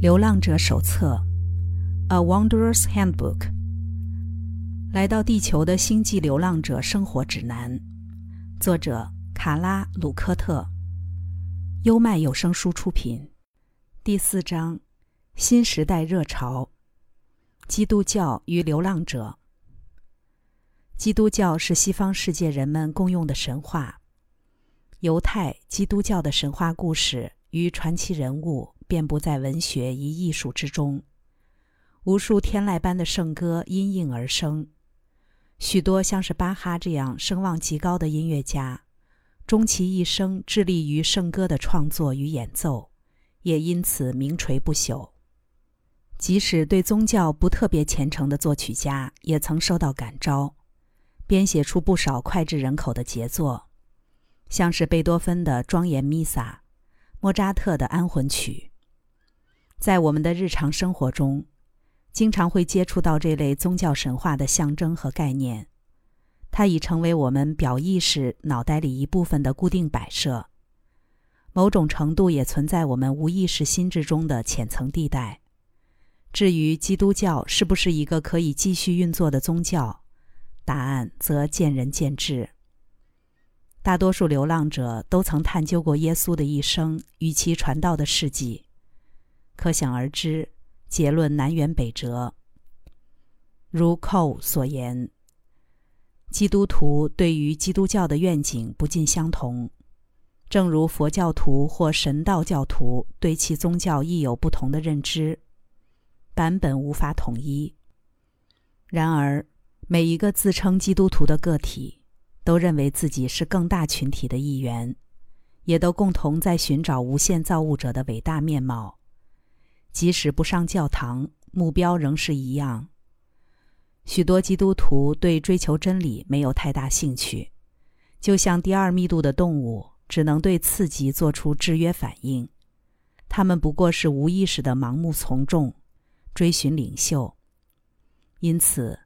《流浪者手册》（A Wanderer's Handbook），来到地球的星际流浪者生活指南，作者卡拉·鲁科特，优麦有声书出品。第四章：新时代热潮，基督教与流浪者。基督教是西方世界人们共用的神话，犹太、基督教的神话故事与传奇人物。遍布在文学与艺术之中，无数天籁般的圣歌因应而生。许多像是巴哈这样声望极高的音乐家，终其一生致力于圣歌的创作与演奏，也因此名垂不朽。即使对宗教不特别虔诚的作曲家，也曾受到感召，编写出不少脍炙人口的杰作，像是贝多芬的庄严弥撒，莫扎特的安魂曲。在我们的日常生活中，经常会接触到这类宗教神话的象征和概念，它已成为我们表意识脑袋里一部分的固定摆设，某种程度也存在我们无意识心智中的浅层地带。至于基督教是不是一个可以继续运作的宗教，答案则见仁见智。大多数流浪者都曾探究过耶稣的一生与其传道的事迹。可想而知，结论南辕北辙。如寇所言，基督徒对于基督教的愿景不尽相同，正如佛教徒或神道教徒对其宗教亦有不同的认知，版本无法统一。然而，每一个自称基督徒的个体，都认为自己是更大群体的一员，也都共同在寻找无限造物者的伟大面貌。即使不上教堂，目标仍是一样。许多基督徒对追求真理没有太大兴趣，就像第二密度的动物，只能对刺激做出制约反应。他们不过是无意识的盲目从众，追寻领袖。因此，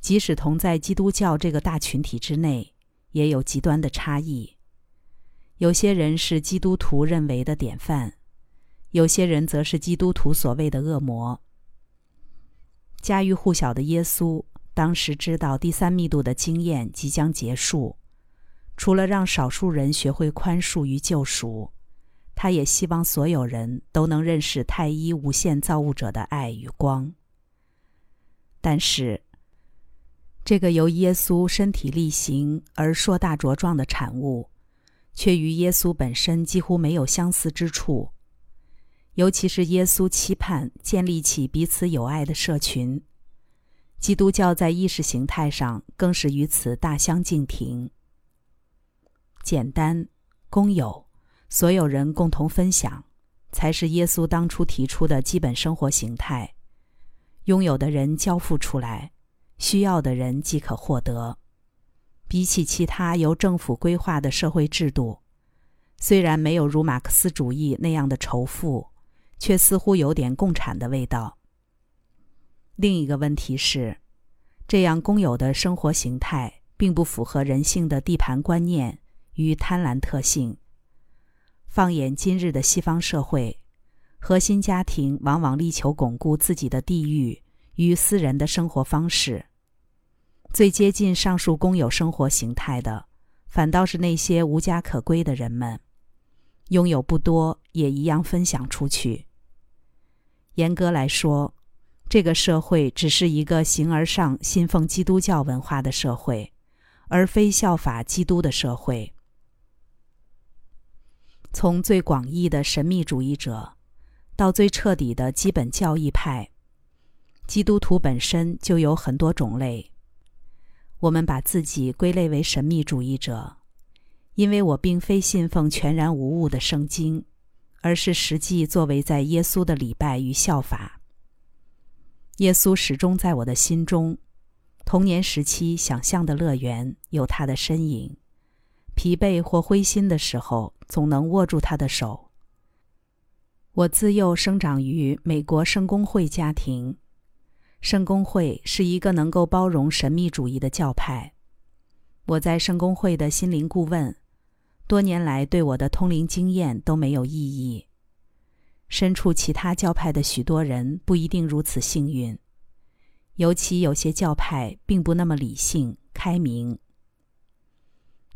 即使同在基督教这个大群体之内，也有极端的差异。有些人是基督徒认为的典范。有些人则是基督徒所谓的恶魔。家喻户晓的耶稣当时知道第三密度的经验即将结束，除了让少数人学会宽恕与救赎，他也希望所有人都能认识太一无限造物者的爱与光。但是，这个由耶稣身体力行而硕大茁壮的产物，却与耶稣本身几乎没有相似之处。尤其是耶稣期盼建立起彼此友爱的社群，基督教在意识形态上更是与此大相径庭。简单、公有、所有人共同分享，才是耶稣当初提出的基本生活形态。拥有的人交付出来，需要的人即可获得。比起其他由政府规划的社会制度，虽然没有如马克思主义那样的仇富。却似乎有点共产的味道。另一个问题是，这样公有的生活形态并不符合人性的地盘观念与贪婪特性。放眼今日的西方社会，核心家庭往往力求巩固自己的地域与私人的生活方式。最接近上述公有生活形态的，反倒是那些无家可归的人们，拥有不多，也一样分享出去。严格来说，这个社会只是一个形而上信奉基督教文化的社会，而非效法基督的社会。从最广义的神秘主义者，到最彻底的基本教义派，基督徒本身就有很多种类。我们把自己归类为神秘主义者，因为我并非信奉全然无误的圣经。而是实际作为在耶稣的礼拜与效法。耶稣始终在我的心中，童年时期想象的乐园有他的身影。疲惫或灰心的时候，总能握住他的手。我自幼生长于美国圣公会家庭，圣公会是一个能够包容神秘主义的教派。我在圣公会的心灵顾问。多年来，对我的通灵经验都没有异议。身处其他教派的许多人不一定如此幸运，尤其有些教派并不那么理性开明。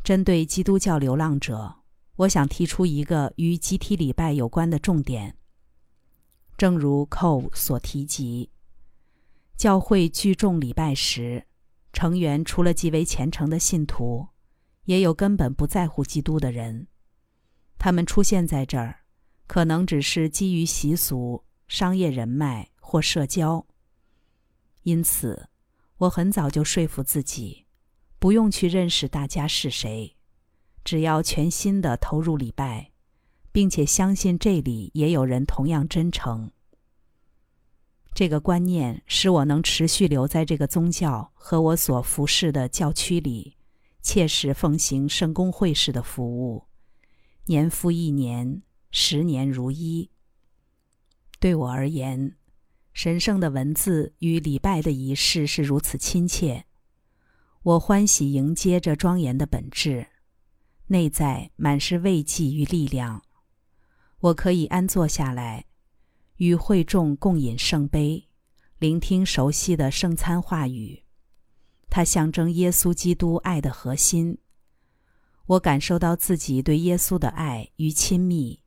针对基督教流浪者，我想提出一个与集体礼拜有关的重点。正如 Cole 所提及，教会聚众礼拜时，成员除了极为虔诚的信徒，也有根本不在乎基督的人。他们出现在这儿，可能只是基于习俗、商业人脉或社交。因此，我很早就说服自己。不用去认识大家是谁，只要全心的投入礼拜，并且相信这里也有人同样真诚。这个观念使我能持续留在这个宗教和我所服侍的教区里，切实奉行圣公会式的服务，年复一年，十年如一。对我而言，神圣的文字与礼拜的仪式是如此亲切。我欢喜迎接这庄严的本质，内在满是慰藉与力量。我可以安坐下来，与会众共饮圣杯，聆听熟悉的圣餐话语。它象征耶稣基督爱的核心。我感受到自己对耶稣的爱与亲密，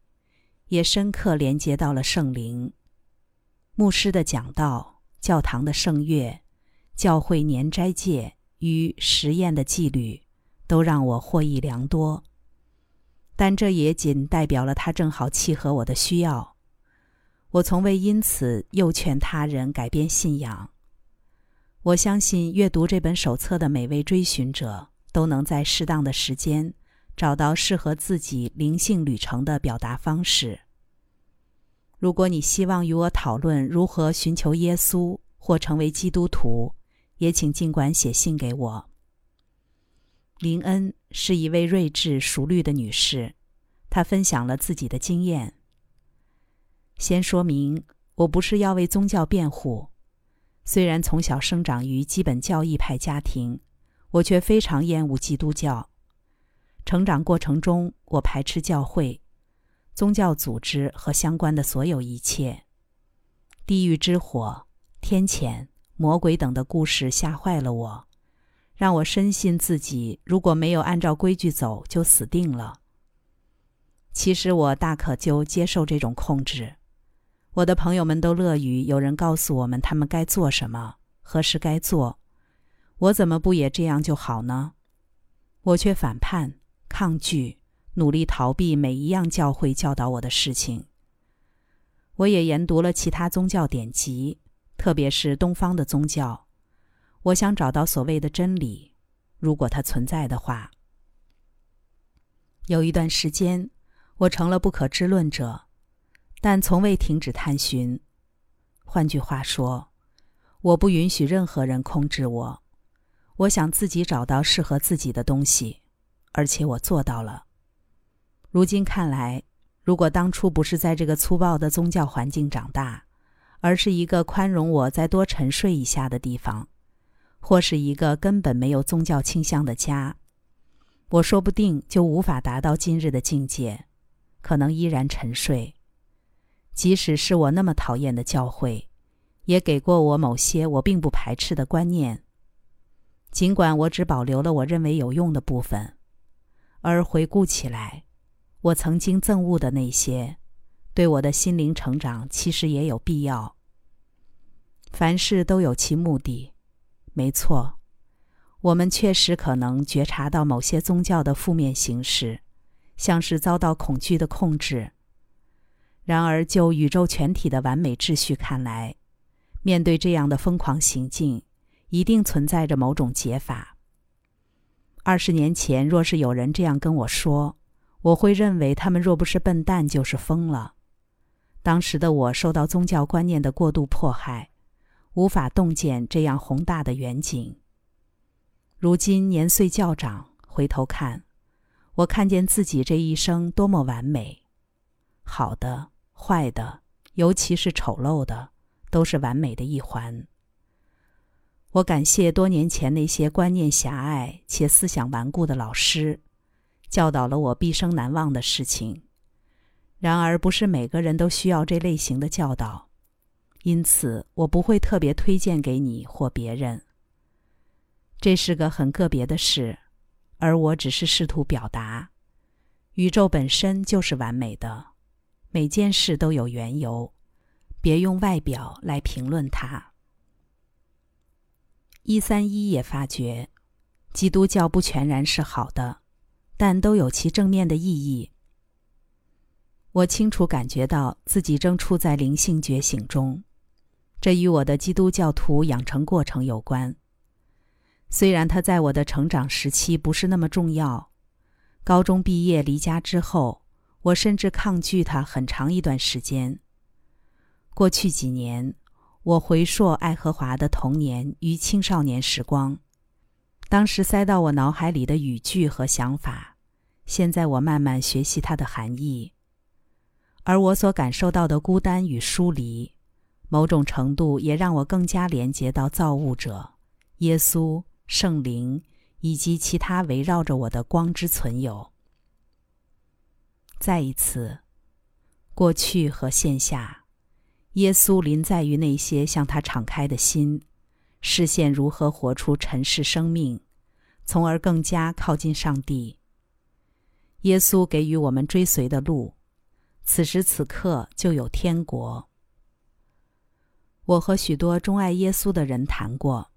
也深刻连接到了圣灵。牧师的讲道、教堂的圣乐、教会年斋戒。与实验的纪律，都让我获益良多。但这也仅代表了他正好契合我的需要。我从未因此诱劝他人改变信仰。我相信阅读这本手册的每位追寻者，都能在适当的时间找到适合自己灵性旅程的表达方式。如果你希望与我讨论如何寻求耶稣或成为基督徒，也请尽管写信给我。林恩是一位睿智熟虑的女士，她分享了自己的经验。先说明，我不是要为宗教辩护。虽然从小生长于基本教义派家庭，我却非常厌恶基督教。成长过程中，我排斥教会、宗教组织和相关的所有一切。地狱之火，天谴。魔鬼等的故事吓坏了我，让我深信自己如果没有按照规矩走，就死定了。其实我大可就接受这种控制，我的朋友们都乐于有人告诉我们他们该做什么，何时该做。我怎么不也这样就好呢？我却反叛、抗拒、努力逃避每一样教会教导我的事情。我也研读了其他宗教典籍。特别是东方的宗教，我想找到所谓的真理，如果它存在的话。有一段时间，我成了不可知论者，但从未停止探寻。换句话说，我不允许任何人控制我。我想自己找到适合自己的东西，而且我做到了。如今看来，如果当初不是在这个粗暴的宗教环境长大，而是一个宽容我再多沉睡一下的地方，或是一个根本没有宗教倾向的家，我说不定就无法达到今日的境界，可能依然沉睡。即使是我那么讨厌的教会，也给过我某些我并不排斥的观念，尽管我只保留了我认为有用的部分，而回顾起来，我曾经憎恶的那些。对我的心灵成长其实也有必要。凡事都有其目的，没错，我们确实可能觉察到某些宗教的负面形式，像是遭到恐惧的控制。然而，就宇宙全体的完美秩序看来，面对这样的疯狂行径，一定存在着某种解法。二十年前，若是有人这样跟我说，我会认为他们若不是笨蛋，就是疯了。当时的我受到宗教观念的过度迫害，无法洞见这样宏大的远景。如今年岁较长，回头看，我看见自己这一生多么完美，好的、坏的，尤其是丑陋的，都是完美的一环。我感谢多年前那些观念狭隘且思想顽固的老师，教导了我毕生难忘的事情。然而，不是每个人都需要这类型的教导，因此我不会特别推荐给你或别人。这是个很个别的事，而我只是试图表达：宇宙本身就是完美的，每件事都有缘由，别用外表来评论它。一三一也发觉，基督教不全然是好的，但都有其正面的意义。我清楚感觉到自己正处在灵性觉醒中，这与我的基督教徒养成过程有关。虽然它在我的成长时期不是那么重要，高中毕业离家之后，我甚至抗拒它很长一段时间。过去几年，我回溯爱荷华的童年与青少年时光，当时塞到我脑海里的语句和想法，现在我慢慢学习它的含义。而我所感受到的孤单与疏离，某种程度也让我更加连接到造物者、耶稣、圣灵以及其他围绕着我的光之存有。再一次，过去和现下，耶稣临在于那些向他敞开的心，视线如何活出尘世生命，从而更加靠近上帝。耶稣给予我们追随的路。此时此刻就有天国。我和许多钟爱耶稣的人谈过，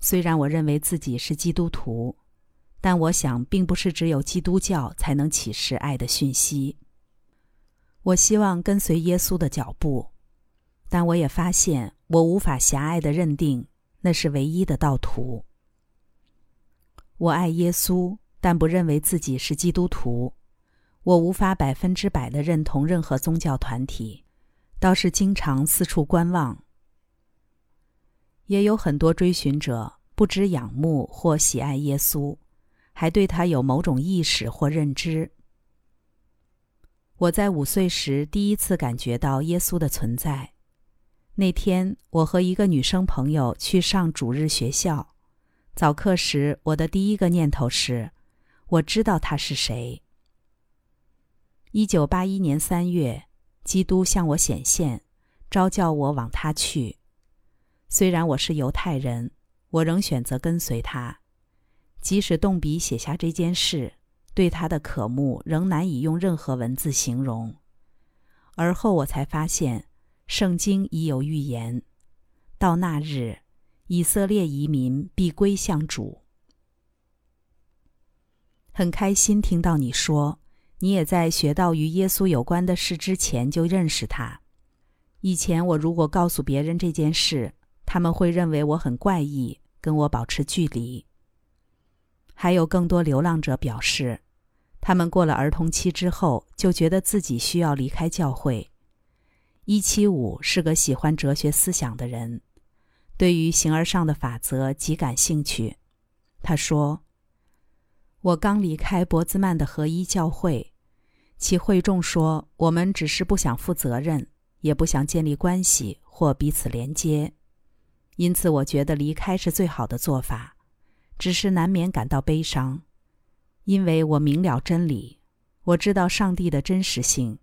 虽然我认为自己是基督徒，但我想并不是只有基督教才能启示爱的讯息。我希望跟随耶稣的脚步，但我也发现我无法狭隘的认定那是唯一的道途。我爱耶稣，但不认为自己是基督徒。我无法百分之百的认同任何宗教团体，倒是经常四处观望。也有很多追寻者不知仰慕或喜爱耶稣，还对他有某种意识或认知。我在五岁时第一次感觉到耶稣的存在。那天，我和一个女生朋友去上主日学校，早课时，我的第一个念头是：我知道他是谁。一九八一年三月，基督向我显现，召叫我往他去。虽然我是犹太人，我仍选择跟随他，即使动笔写下这件事，对他的渴慕仍难以用任何文字形容。而后我才发现，圣经已有预言，到那日，以色列移民必归向主。很开心听到你说。你也在学到与耶稣有关的事之前就认识他。以前我如果告诉别人这件事，他们会认为我很怪异，跟我保持距离。还有更多流浪者表示，他们过了儿童期之后就觉得自己需要离开教会。一七五是个喜欢哲学思想的人，对于形而上的法则极感兴趣。他说。我刚离开博兹曼的合一教会，其会众说：“我们只是不想负责任，也不想建立关系或彼此连接，因此我觉得离开是最好的做法。只是难免感到悲伤，因为我明了真理，我知道上帝的真实性，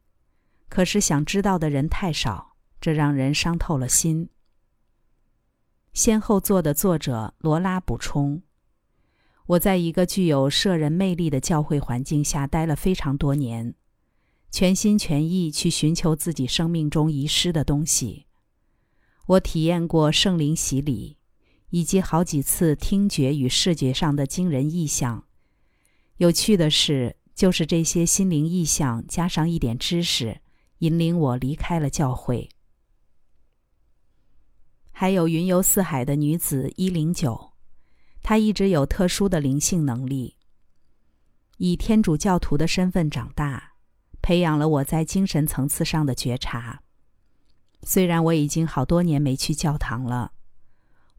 可是想知道的人太少，这让人伤透了心。”先后作的作者罗拉补充。我在一个具有摄人魅力的教会环境下待了非常多年，全心全意去寻求自己生命中遗失的东西。我体验过圣灵洗礼，以及好几次听觉与视觉上的惊人异象。有趣的是，就是这些心灵异象加上一点知识，引领我离开了教会。还有云游四海的女子一零九。她一直有特殊的灵性能力，以天主教徒的身份长大，培养了我在精神层次上的觉察。虽然我已经好多年没去教堂了，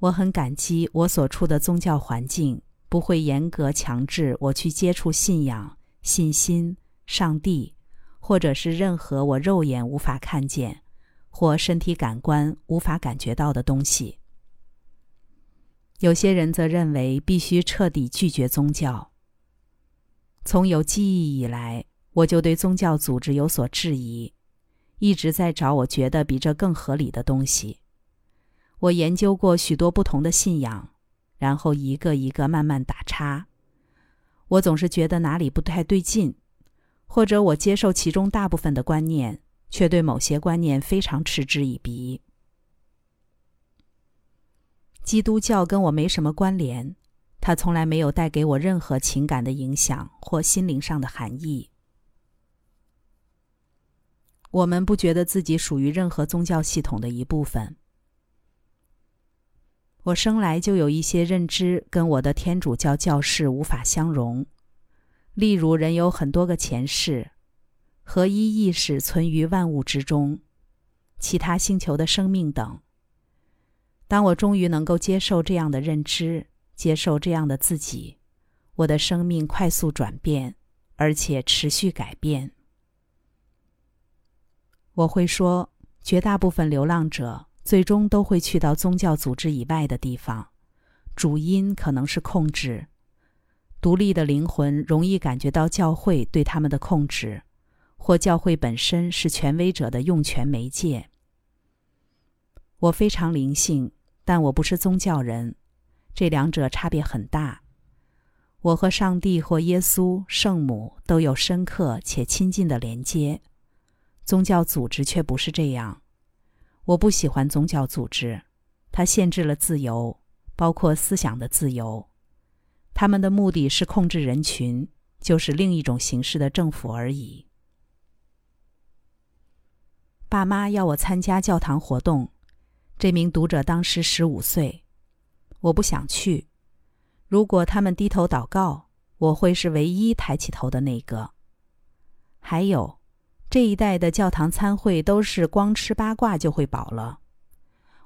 我很感激我所处的宗教环境不会严格强制我去接触信仰、信心、上帝，或者是任何我肉眼无法看见或身体感官无法感觉到的东西。有些人则认为必须彻底拒绝宗教。从有记忆以来，我就对宗教组织有所质疑，一直在找我觉得比这更合理的东西。我研究过许多不同的信仰，然后一个一个慢慢打叉。我总是觉得哪里不太对劲，或者我接受其中大部分的观念，却对某些观念非常嗤之以鼻。基督教跟我没什么关联，它从来没有带给我任何情感的影响或心灵上的含义。我们不觉得自己属于任何宗教系统的一部分。我生来就有一些认知跟我的天主教教士无法相容，例如人有很多个前世，合一意识存于万物之中，其他星球的生命等。当我终于能够接受这样的认知，接受这样的自己，我的生命快速转变，而且持续改变。我会说，绝大部分流浪者最终都会去到宗教组织以外的地方，主因可能是控制。独立的灵魂容易感觉到教会对他们的控制，或教会本身是权威者的用权媒介。我非常灵性。但我不是宗教人，这两者差别很大。我和上帝或耶稣、圣母都有深刻且亲近的连接，宗教组织却不是这样。我不喜欢宗教组织，它限制了自由，包括思想的自由。他们的目的是控制人群，就是另一种形式的政府而已。爸妈要我参加教堂活动。这名读者当时十五岁，我不想去。如果他们低头祷告，我会是唯一抬起头的那个。还有，这一代的教堂参会都是光吃八卦就会饱了。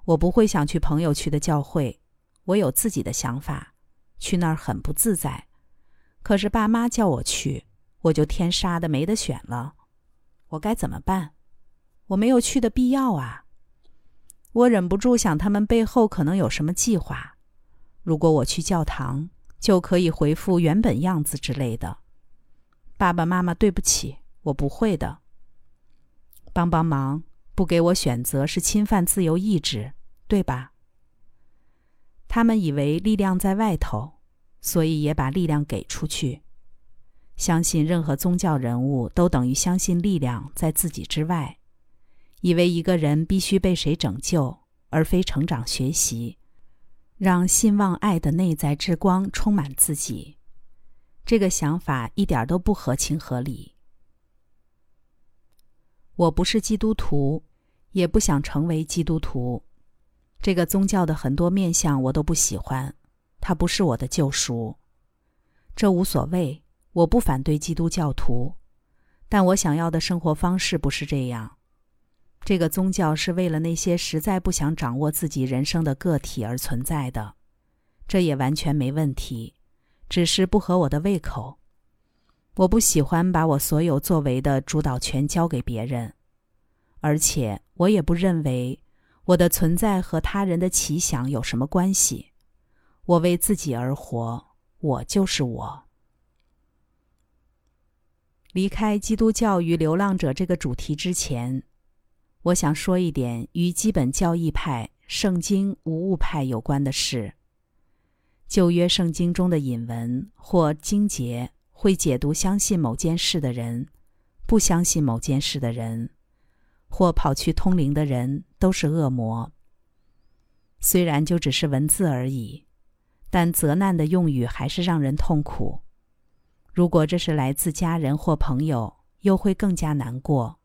我不会想去朋友去的教会，我有自己的想法，去那儿很不自在。可是爸妈叫我去，我就天杀的没得选了。我该怎么办？我没有去的必要啊。我忍不住想，他们背后可能有什么计划。如果我去教堂，就可以回复原本样子之类的。爸爸妈妈，对不起，我不会的。帮帮忙，不给我选择是侵犯自由意志，对吧？他们以为力量在外头，所以也把力量给出去。相信任何宗教人物都等于相信力量在自己之外。以为一个人必须被谁拯救，而非成长学习，让信望爱的内在之光充满自己，这个想法一点都不合情合理。我不是基督徒，也不想成为基督徒。这个宗教的很多面相我都不喜欢，它不是我的救赎。这无所谓，我不反对基督教徒，但我想要的生活方式不是这样。这个宗教是为了那些实在不想掌握自己人生的个体而存在的，这也完全没问题，只是不合我的胃口。我不喜欢把我所有作为的主导权交给别人，而且我也不认为我的存在和他人的奇想有什么关系。我为自己而活，我就是我。离开基督教与流浪者这个主题之前。我想说一点与基本教义派、圣经无误派有关的事。旧约圣经中的引文或经节会解读相信某件事的人，不相信某件事的人，或跑去通灵的人都是恶魔。虽然就只是文字而已，但责难的用语还是让人痛苦。如果这是来自家人或朋友，又会更加难过。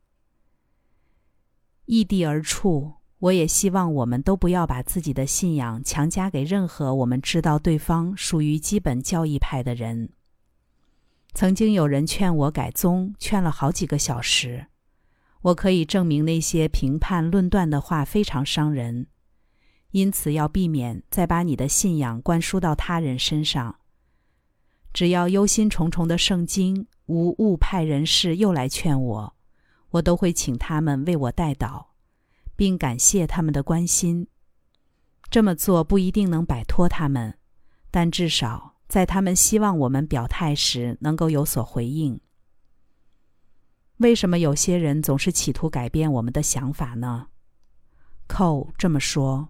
异地而处，我也希望我们都不要把自己的信仰强加给任何我们知道对方属于基本教义派的人。曾经有人劝我改宗，劝了好几个小时。我可以证明那些评判论断的话非常伤人，因此要避免再把你的信仰灌输到他人身上。只要忧心忡忡的圣经无误派人士又来劝我。我都会请他们为我代祷，并感谢他们的关心。这么做不一定能摆脱他们，但至少在他们希望我们表态时能够有所回应。为什么有些人总是企图改变我们的想法呢？寇这么说。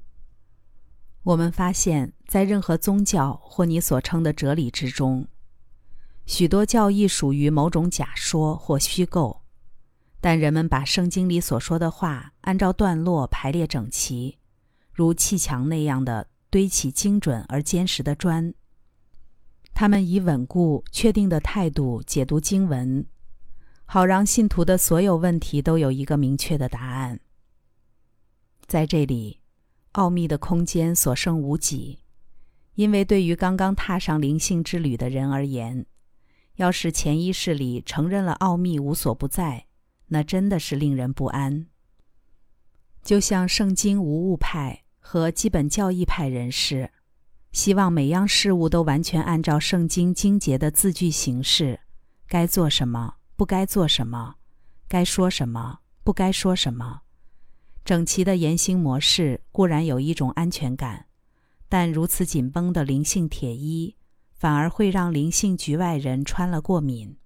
我们发现，在任何宗教或你所称的哲理之中，许多教义属于某种假说或虚构，但人们把圣经里所说的话按照段落排列整齐，如砌墙那样的堆起精准而坚实的砖。他们以稳固、确定的态度解读经文，好让信徒的所有问题都有一个明确的答案。在这里。奥秘的空间所剩无几，因为对于刚刚踏上灵性之旅的人而言，要是潜意识里承认了奥秘无所不在，那真的是令人不安。就像圣经无误派和基本教义派人士，希望每样事物都完全按照圣经经节的字句形式，该做什么，不该做什么，该说什么，不该说什么。整齐的言行模式固然有一种安全感，但如此紧绷的灵性铁衣，反而会让灵性局外人穿了过敏。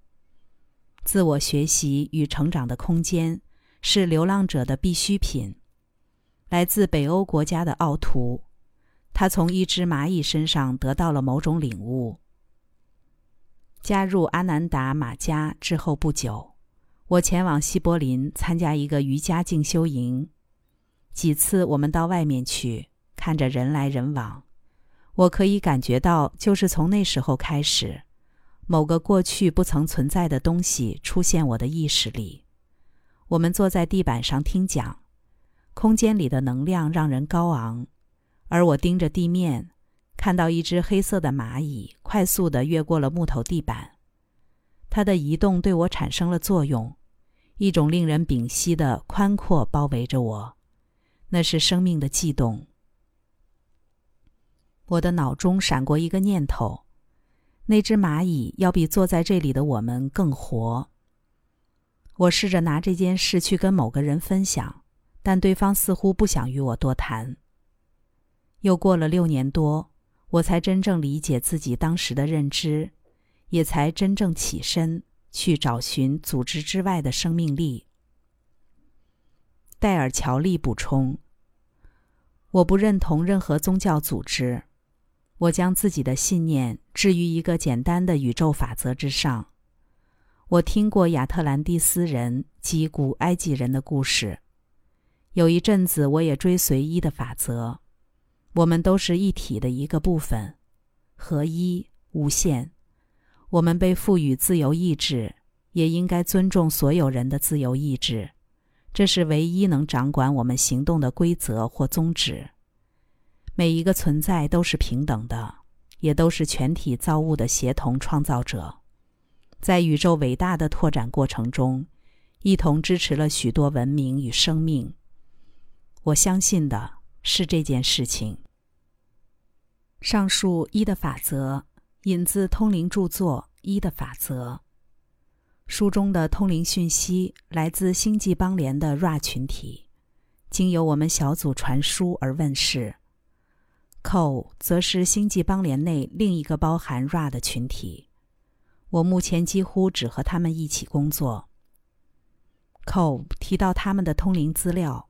自我学习与成长的空间是流浪者的必需品。来自北欧国家的奥图，他从一只蚂蚁身上得到了某种领悟。加入阿南达马家之后不久，我前往西柏林参加一个瑜伽静修营。几次我们到外面去，看着人来人往，我可以感觉到，就是从那时候开始，某个过去不曾存在的东西出现我的意识里。我们坐在地板上听讲，空间里的能量让人高昂，而我盯着地面，看到一只黑色的蚂蚁快速地越过了木头地板，它的移动对我产生了作用，一种令人屏息的宽阔包围着我。那是生命的悸动。我的脑中闪过一个念头：那只蚂蚁要比坐在这里的我们更活。我试着拿这件事去跟某个人分享，但对方似乎不想与我多谈。又过了六年多，我才真正理解自己当时的认知，也才真正起身去找寻组织之外的生命力。戴尔·乔利补充：“我不认同任何宗教组织，我将自己的信念置于一个简单的宇宙法则之上。我听过亚特兰蒂斯人及古埃及人的故事，有一阵子我也追随一的法则。我们都是一体的一个部分，合一无限。我们被赋予自由意志，也应该尊重所有人的自由意志。”这是唯一能掌管我们行动的规则或宗旨。每一个存在都是平等的，也都是全体造物的协同创造者，在宇宙伟大的拓展过程中，一同支持了许多文明与生命。我相信的是这件事情。上述一的法则引自通灵著作《一的法则》。书中的通灵讯息来自星际邦联的 Ra 群体，经由我们小组传输而问世。Co 则是星际邦联内另一个包含 Ra 的群体，我目前几乎只和他们一起工作。Co 提到他们的通灵资料。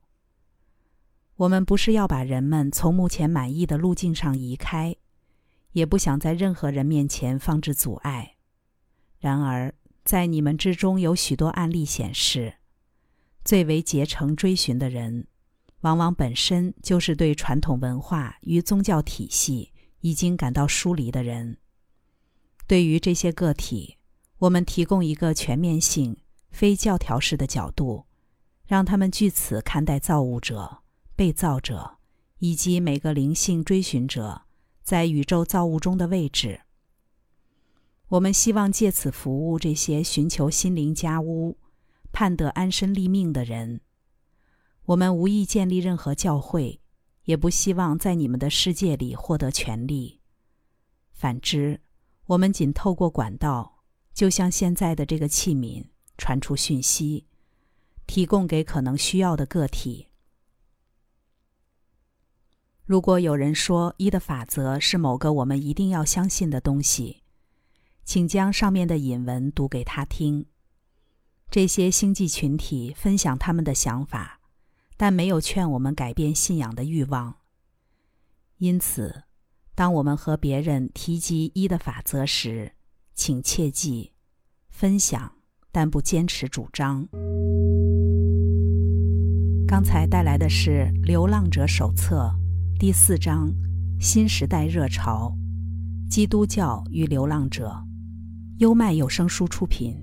我们不是要把人们从目前满意的路径上移开，也不想在任何人面前放置阻碍。然而。在你们之中有许多案例显示，最为竭诚追寻的人，往往本身就是对传统文化与宗教体系已经感到疏离的人。对于这些个体，我们提供一个全面性、非教条式的角度，让他们据此看待造物者、被造者以及每个灵性追寻者在宇宙造物中的位置。我们希望借此服务这些寻求心灵家屋、盼得安身立命的人。我们无意建立任何教会，也不希望在你们的世界里获得权利。反之，我们仅透过管道，就像现在的这个器皿，传出讯息，提供给可能需要的个体。如果有人说一的法则是某个我们一定要相信的东西，请将上面的引文读给他听。这些星际群体分享他们的想法，但没有劝我们改变信仰的欲望。因此，当我们和别人提及一的法则时，请切记：分享，但不坚持主张。刚才带来的是《流浪者手册》第四章：新时代热潮，基督教与流浪者。优麦有声书出品。